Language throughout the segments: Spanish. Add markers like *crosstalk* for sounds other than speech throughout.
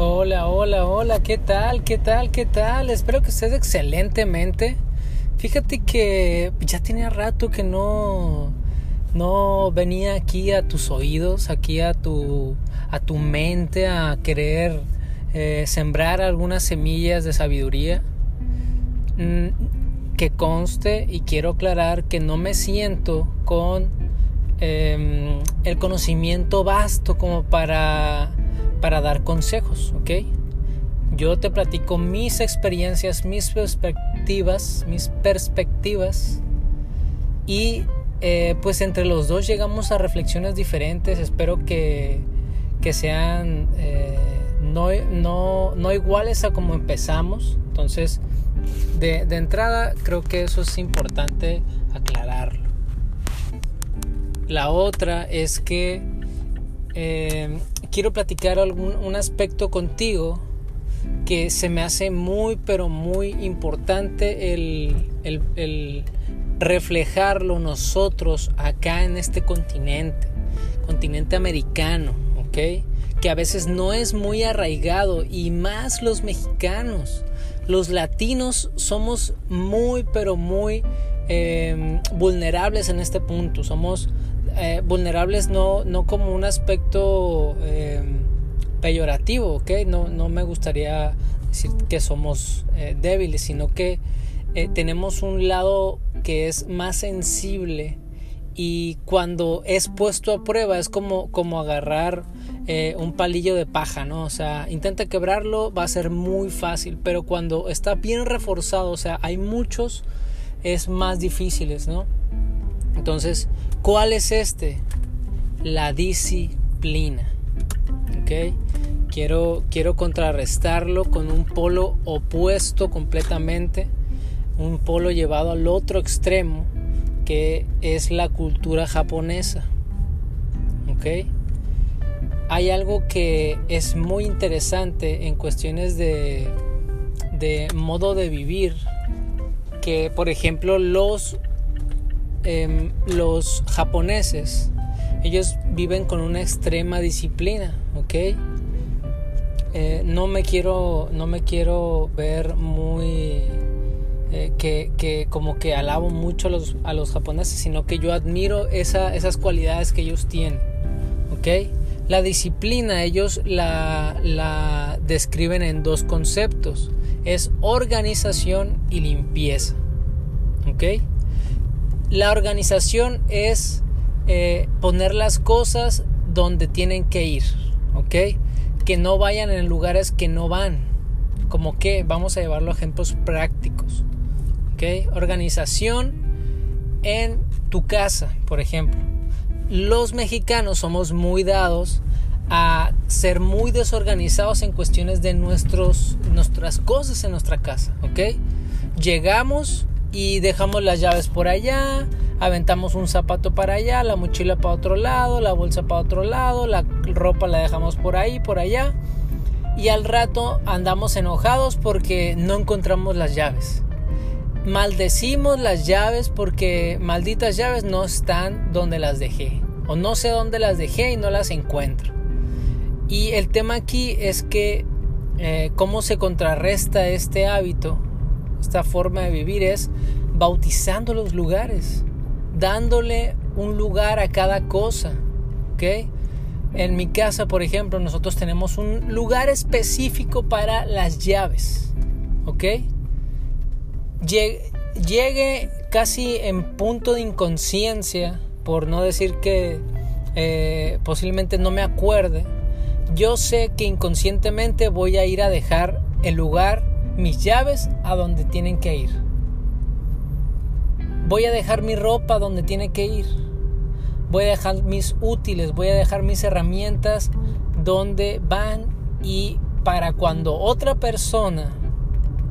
Hola, hola, hola, ¿qué tal? ¿Qué tal? ¿Qué tal? Espero que estés excelentemente. Fíjate que ya tenía rato que no no venía aquí a tus oídos, aquí a tu a tu mente a querer eh, sembrar algunas semillas de sabiduría. Mm, que conste y quiero aclarar que no me siento con em, el conocimiento vasto como para para dar consejos, ¿ok? Yo te platico mis experiencias, mis perspectivas, mis perspectivas y eh, pues entre los dos llegamos a reflexiones diferentes. Espero que, que sean eh, no, no, no, iguales a como empezamos. Entonces, de, de entrada creo que eso es importante aclararlo. La otra es que eh, quiero platicar algún, un aspecto contigo que se me hace muy, pero muy importante el, el, reflejarlo nosotros acá en este continente, continente americano, ¿ok? Que a veces no es muy arraigado y más los mexicanos. Los latinos somos muy, pero muy eh, vulnerables en este punto. Somos eh, vulnerables no, no como un aspecto eh, peyorativo, ¿ok? No, no me gustaría decir que somos eh, débiles, sino que tenemos un lado que es más sensible y cuando es puesto a prueba es como, como agarrar un palillo de paja, ¿no? O sea, intenta quebrarlo, va a ser muy fácil, pero cuando está bien reforzado, o sea, hay muchos, es más difíciles, ¿no? Entonces, ¿cuál es este? La disciplina. ¿Ok? Quiero, quiero contrarrestarlo con un polo opuesto completamente, un polo llevado al otro extremo, que es la cultura japonesa. ¿Ok? Hay algo que es muy interesante en cuestiones de, de modo de vivir, que por ejemplo los Em, los japoneses, ellos viven con una extrema disciplina, ¿ok? Eh, no me quiero, no me quiero ver muy eh, que, como que alabo mucho a los, a los japoneses, sino que yo admiro esas cualidades que ellos tienen, ¿ok? La disciplina ellos la, la describen en dos conceptos, es organización y limpieza, ¿ok? La organización es eh, poner las cosas donde tienen que ir, ¿ok? Que no vayan en lugares que no van. Como que vamos a llevarlo a ejemplos prácticos, ¿ok? Organización en tu casa, por ejemplo. Los mexicanos somos muy dados a ser muy desorganizados en cuestiones de nuestros, nuestras cosas en nuestra casa, ¿ok? Llegamos, y dejamos las llaves por allá, aventamos un zapato para allá, la mochila para otro lado, la bolsa para otro lado, la ropa la dejamos por ahí, por allá y al rato andamos enojados porque no encontramos las llaves. Maldecimos las llaves porque malditas llaves no están donde las dejé o no sé dónde las dejé y no las encuentro. Y el tema aquí es que eh, cómo se contrarresta este hábito esta forma de vivir es bautizando los lugares, dándole un lugar a cada cosa. En mi casa, por ejemplo, nosotros tenemos un lugar específico para las llaves. ¿Ok? Llegue, casi en punto de inconsciencia, por no decir que eh, posiblemente no me acuerde, yo sé que inconscientemente voy a ir a dejar el lugar mis llaves a donde tienen que ir. Voy a dejar mi ropa donde tiene que ir. Voy a dejar mis útiles, voy a dejar mis herramientas donde van y para cuando otra persona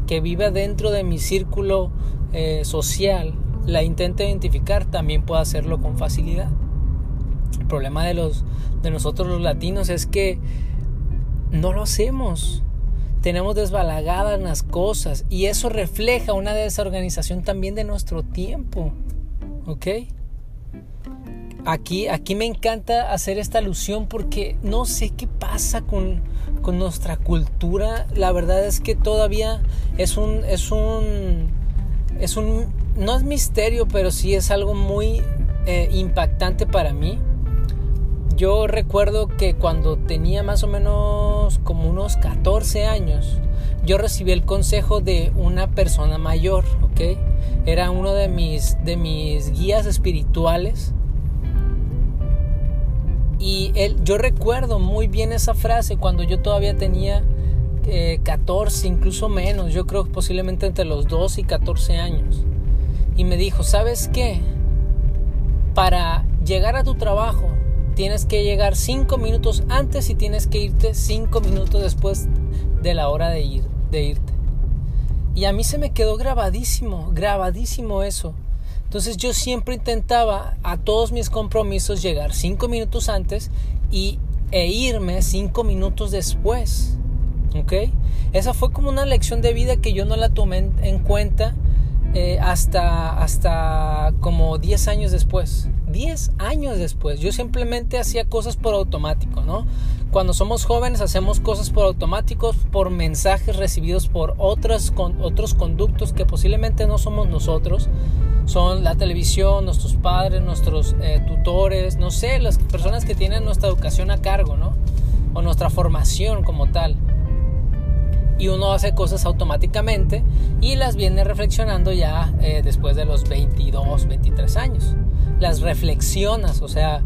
que vive dentro de mi círculo eh, social la intente identificar, también pueda hacerlo con facilidad. El problema de, los, de nosotros los latinos es que no lo hacemos tenemos desbalagadas las cosas y eso refleja una desorganización también de nuestro tiempo. ¿Ok? Aquí, aquí me encanta hacer esta alusión porque no sé qué pasa con, con nuestra cultura, la verdad es que todavía es un, es un, es un, no es misterio, pero sí es algo muy eh, impactante para mí. Yo recuerdo que cuando tenía más o menos como unos 14 años, yo recibí el consejo de una persona mayor, ¿ok? Era uno de mis, de mis guías espirituales y él, yo recuerdo muy bien esa frase cuando yo todavía tenía 14, eh, incluso menos, yo creo posiblemente entre los 2 y 14 años. Y me dijo, ¿sabes qué? Para llegar a tu trabajo tienes que llegar 5 minutos antes y tienes que irte 5 minutos después de la hora de, ir, de irte. Y a mí se me quedó grabadísimo, grabadísimo eso. Entonces yo siempre intentaba a todos mis compromisos llegar cinco minutos antes y, e irme cinco minutos después. ¿Ok? Esa fue como una lección de vida que yo no la tomé en, cuenta eh, hasta, hasta como 10 años después. 10 años después. Yo simplemente hacía cosas por automático, ¿no? Cuando somos jóvenes hacemos cosas por automáticos, por mensajes recibidos por otras, con, otros conductos que posiblemente no somos nosotros son la televisión, nuestros padres, nuestros eh, tutores, no sé, las personas que tienen nuestra educación a cargo, ¿no? O nuestra formación como tal. Y uno hace cosas automáticamente y las viene reflexionando ya eh, después de los 22, 23 años. Las reflexionas, o sea,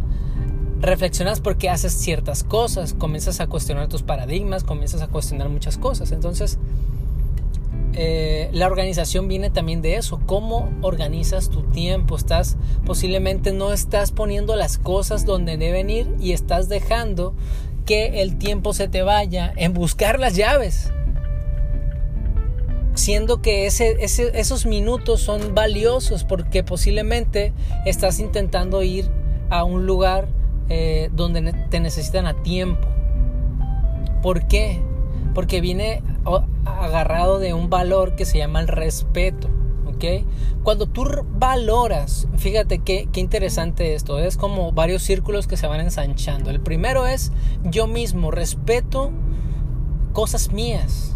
reflexionas porque haces ciertas cosas, comienzas a cuestionar tus paradigmas, comienzas a cuestionar muchas cosas. Entonces, eh, la organización viene también de eso, cómo organizas tu tiempo, estás posiblemente no estás poniendo las cosas donde deben ir y estás dejando que el tiempo se te vaya en buscar las llaves. Siendo que ese, esos minutos son valiosos porque posiblemente estás intentando ir a un lugar eh, donde te necesitan a tiempo. ¿Por qué? Porque viene agarrado de un valor que se llama el respeto. ¿ok? Cuando tú valoras, fíjate qué, qué interesante esto, es como varios círculos que se van ensanchando. El primero es yo mismo, respeto cosas mías.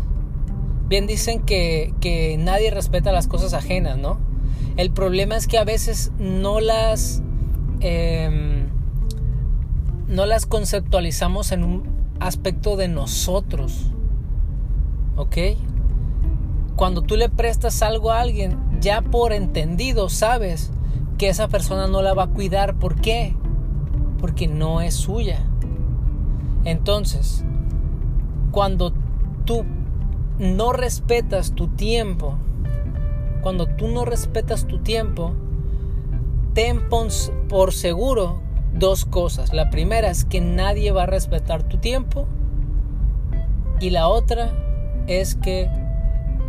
Bien dicen que, que nadie respeta las cosas ajenas, ¿no? El problema es que a veces no las, em, no las conceptualizamos en un aspecto de nosotros. ¿ok? Cuando tú le prestas algo a alguien, ya por entendido sabes que esa persona no la va a cuidar. ¿Por qué? Porque no es suya. Entonces, cuando tú no respetas tu tiempo, cuando tú no respetas tu tiempo, ten por seguro dos cosas. La primera es que nadie va a respetar tu tiempo y la otra es que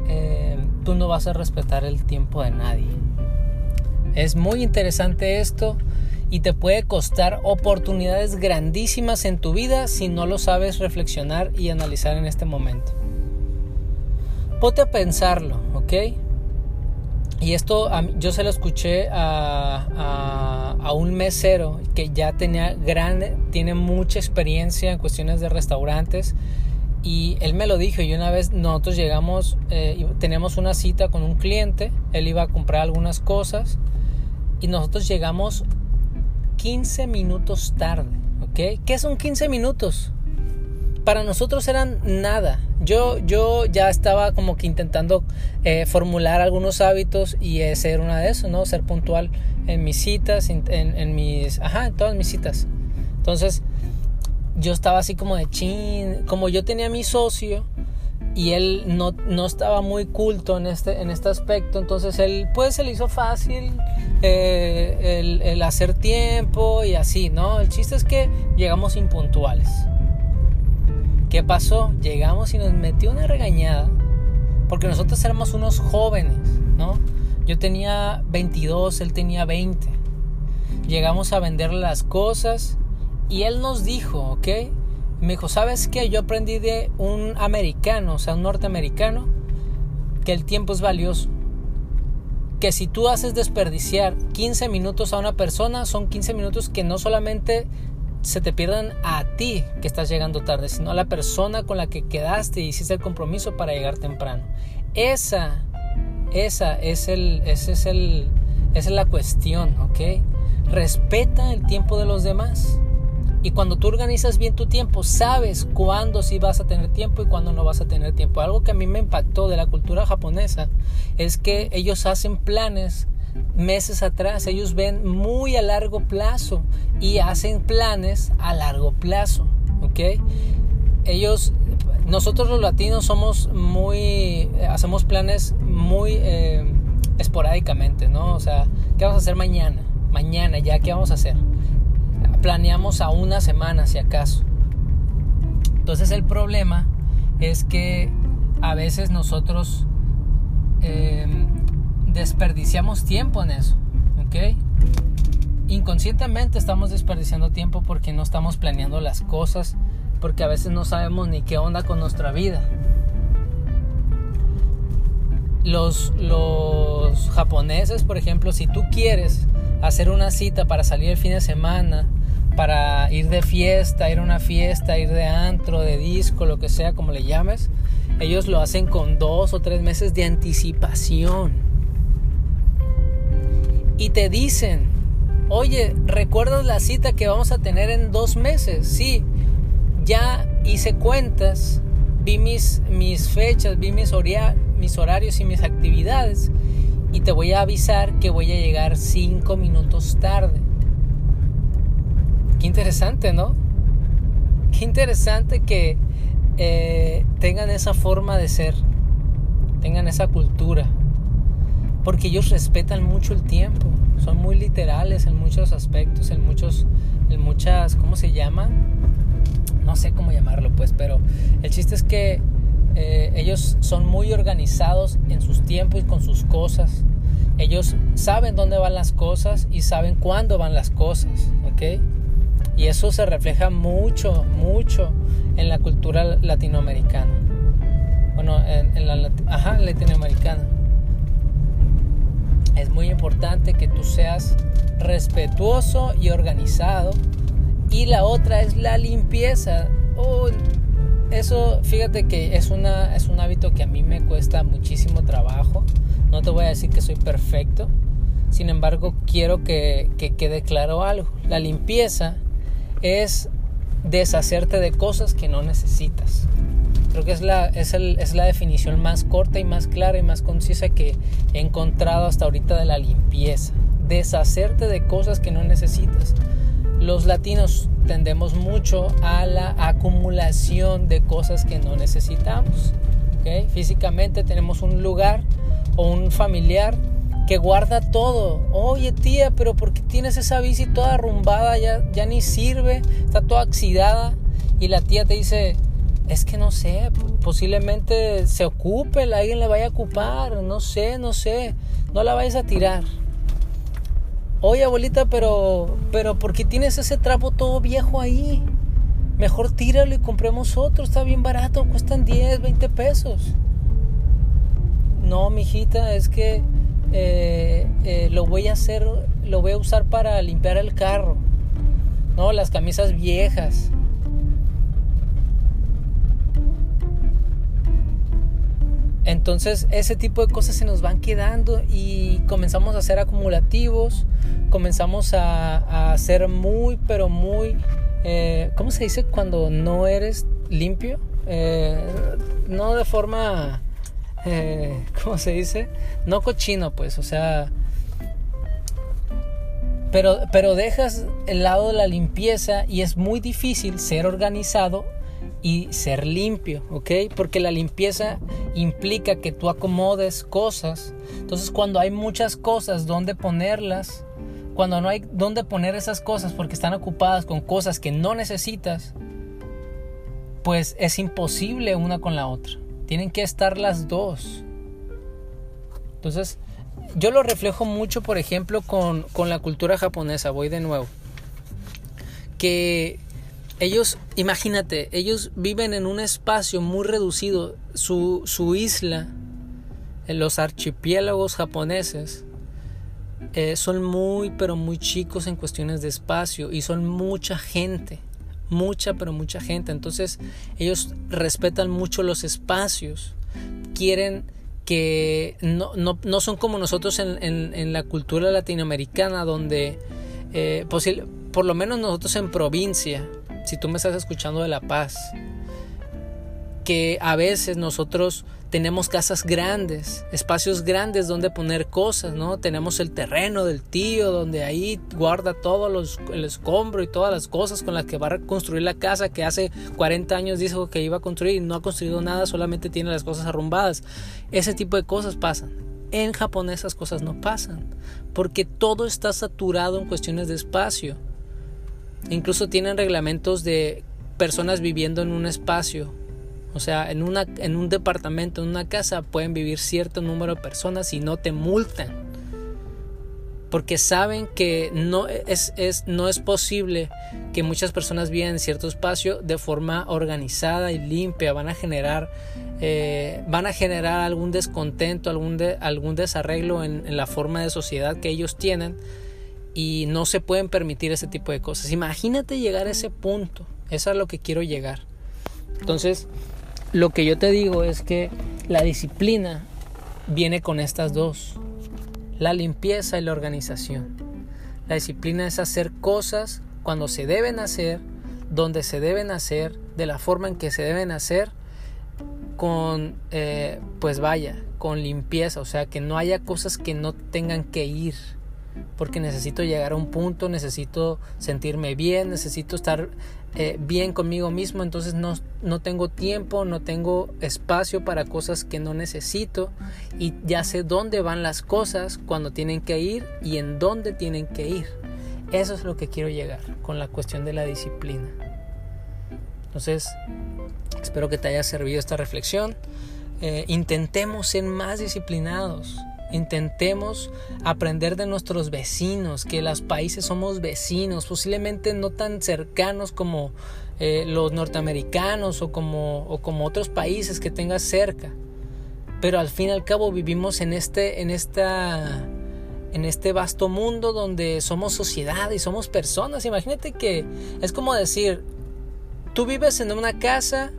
eh, tú no vas a respetar el tiempo de nadie. Es muy interesante esto y te puede costar oportunidades grandísimas en tu vida si no lo sabes reflexionar y analizar en este momento. Ponte a pensarlo, ¿ok? Y esto yo se lo escuché a, a, a, un mesero que ya tenía grande, tiene mucha experiencia en cuestiones de restaurantes y él me lo dijo y una vez nosotros llegamos, eh, teníamos una cita con un cliente, él iba a comprar algunas cosas y nosotros llegamos 15 minutos tarde, ¿ok? ¿Qué son 15 minutos? Para nosotros eran nada. Yo, yo ya estaba como que intentando eh, formular algunos hábitos y ese era una de esos, ¿no? Ser puntual en mis citas, en, mis, ajá, en todas mis citas. Entonces, yo estaba así como de chin, como yo tenía mi socio y él no, no estaba muy culto en este, en este aspecto, entonces él pues se le hizo fácil eh, el, hacer tiempo y así, ¿no? El chiste es que llegamos impuntuales. ¿Qué pasó? Llegamos y nos metió una regañada porque nosotros éramos unos jóvenes, ¿no? Yo tenía 22, él tenía 20. Llegamos a venderle las cosas y él nos dijo, ¿ok? Me dijo, ¿sabes qué? Yo aprendí de un americano, o sea, un norteamericano, que el tiempo es valioso. Que si tú haces desperdiciar 15 minutos a una persona, son 15 minutos que no solamente se te pierdan a ti que estás llegando tarde, sino a la persona con la que quedaste y hiciste el compromiso para llegar temprano. Esa, esa es el, ese es el, esa es la cuestión, ¿ok? Respeta el tiempo de los demás. Y cuando tú organizas bien tu tiempo, sabes cuándo sí vas a tener tiempo y cuándo no vas a tener tiempo. Algo que a mí me impactó de la cultura japonesa es que ellos hacen planes meses atrás. Ellos ven muy a largo plazo y hacen planes a largo plazo. ¿Ok? Ellos, nosotros los latinos somos muy, hacemos planes muy eh, esporádicamente, ¿no? O sea, ¿qué vamos a hacer mañana? Mañana, ya, ¿qué vamos a hacer? planeamos a una semana si acaso. Entonces el problema es que a veces nosotros em, desperdiciamos tiempo en eso, ¿ok? Inconscientemente estamos desperdiciando tiempo porque no estamos planeando las cosas, porque a veces no sabemos ni qué onda con nuestra vida. Los, los japoneses, por ejemplo, si tú quieres hacer una cita para salir el fin de semana, para ir de fiesta, ir a una fiesta, ir de antro, de disco, lo que sea, como le llames, ellos lo hacen con dos o tres meses de anticipación. Y te dicen, oye, ¿recuerdas la cita que vamos a tener en dos meses? Sí, ya hice cuentas, vi mis, mis fechas, vi mis, mis horarios y mis actividades y te voy a avisar que voy a llegar cinco minutos tarde. Qué interesante, ¿no? Qué interesante que eh, tengan esa forma de ser, tengan esa cultura, porque ellos respetan mucho el tiempo, son muy literales en muchos aspectos, en muchos, en muchas, ¿cómo se llama? No sé cómo llamarlo, pues, pero el chiste es que eh, ellos son muy organizados en sus tiempos y con sus cosas. Ellos saben dónde van las cosas y saben cuándo van las cosas, ¿ok? Y eso se refleja mucho, mucho en la cultura latinoamericana. Bueno, en, la ajá, latinoamericana. Es muy importante que tú seas respetuoso y organizado. Y la otra es la limpieza. Oh, eso, fíjate que es, una, es un hábito que a mí me cuesta muchísimo trabajo. No te voy a decir que soy perfecto. Sin embargo, quiero que, que quede claro algo. La limpieza es deshacerte de cosas que no necesitas. Creo que es la, es, es la definición más corta y más clara y más concisa que he encontrado hasta ahorita de la limpieza. Deshacerte de cosas que no necesitas. Los latinos tendemos mucho a la acumulación de cosas que no necesitamos. Físicamente tenemos un lugar o un familiar que guarda todo. Oye tía, pero ¿por qué tienes esa bici toda arrumbada? Ya, ya ni sirve, está toda oxidada. Y la tía te dice, es que no sé, posiblemente se ocupe, alguien la vaya a ocupar, no sé, no sé, no la vayas a tirar. Oye abuelita, pero, pero ¿por qué tienes ese trapo todo viejo ahí? Mejor tíralo y compremos otro, está bien barato, cuestan 10, 20 pesos. No, mijita, es que eh, eh, lo voy a hacer, lo voy a usar para limpiar el carro, ¿no? Las camisas viejas. Entonces ese tipo de cosas se nos van quedando y comenzamos a ser acumulativos, comenzamos a, ser muy, pero muy, eh, ¿cómo se dice cuando no eres limpio? no de forma eh, *laughs* ¿cómo se dice? No cochino, pues, o sea, pero, pero dejas el lado de la limpieza y es muy difícil ser organizado y ser limpio, ¿ok? Porque la limpieza implica que tú acomodes cosas. Entonces cuando hay muchas cosas donde ponerlas, cuando no hay donde poner esas cosas porque están ocupadas con cosas que no necesitas, pues es imposible una con la otra. Tienen que estar las dos. Entonces, yo lo reflejo mucho, por ejemplo, con, la cultura japonesa. Voy de nuevo. Que ellos, imagínate, ellos viven en un espacio muy reducido. Su, isla, en los archipiélagos japoneses, eh, son muy, pero muy chicos en cuestiones de espacio y son mucha gente, mucha, pero mucha gente. Entonces ellos respetan mucho los espacios, quieren que no, no, no son como nosotros en, en, la cultura latinoamericana, donde eh, por lo menos nosotros en provincia, si tú me estás escuchando de La Paz, que a veces nosotros tenemos casas grandes, espacios grandes donde poner cosas, ¿no? Tenemos el terreno del tío donde ahí guarda todo los, el escombro y todas las cosas con las que va a construir la casa que hace 40 años dijo que iba a construir y no ha construido nada, solamente tiene las cosas arrumbadas. Ese tipo de cosas pasan. En Japón esas cosas no pasan, porque todo está saturado en cuestiones de espacio. Incluso tienen reglamentos de personas viviendo en un espacio o sea, en, una, en un departamento, en una casa, pueden vivir cierto número de personas y no te multan. Porque saben que no es, es, no es posible que muchas personas vivan en cierto espacio de forma organizada y limpia. Van a generar, eh, van a generar algún descontento, algún, algún desarreglo en la forma de sociedad que ellos tienen y no se pueden permitir ese tipo de cosas. Imagínate llegar a ese punto. Eso es a lo que quiero llegar. Entonces, lo que yo te digo es que la disciplina viene con estas dos, la limpieza y la organización. La disciplina es hacer cosas cuando se deben hacer, donde se deben hacer, de la forma en que se deben hacer, con, eh, pues vaya, con limpieza, o sea, que no haya cosas que no tengan que ir, porque necesito llegar a un punto, necesito sentirme bien, necesito estar eh, bien conmigo mismo, entonces no, no tengo tiempo, no tengo espacio para cosas que no necesito y ya sé dónde van las cosas cuando tienen que ir y en dónde tienen que ir. Eso es lo que quiero llegar con la cuestión de la disciplina. Entonces, espero que te haya servido esta reflexión. Eh, intentemos ser más disciplinados. Intentemos aprender de nuestros vecinos, que los países somos vecinos, posiblemente no tan cercanos como eh, los norteamericanos o como, o como otros países que tengas cerca. Pero al fin y al cabo vivimos en este, en esta, en este vasto mundo donde somos sociedad y somos personas. Imagínate que es como decir, tú vives en una casa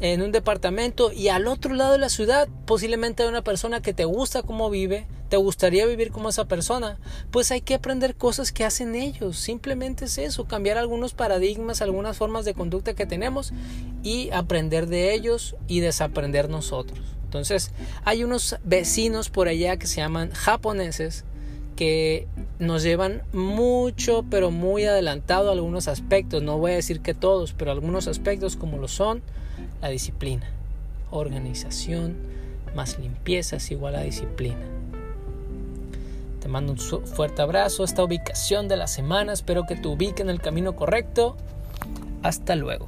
en un departamento y al otro lado de la ciudad posiblemente hay una persona que te gusta cómo vive, te gustaría vivir como esa persona, pues hay que aprender cosas que hacen ellos, simplemente es eso, cambiar algunos paradigmas, algunas formas de conducta que tenemos y aprender de ellos y desaprender nosotros. Entonces, hay unos vecinos por allá que se llaman japoneses que nos llevan mucho, pero muy adelantado algunos aspectos, no voy a decir que todos, pero algunos aspectos como lo son la disciplina. Organización más limpieza es igual a disciplina. Te mando un fuerte abrazo. Esta ubicación de la semana espero que te ubique en el camino correcto. Hasta luego.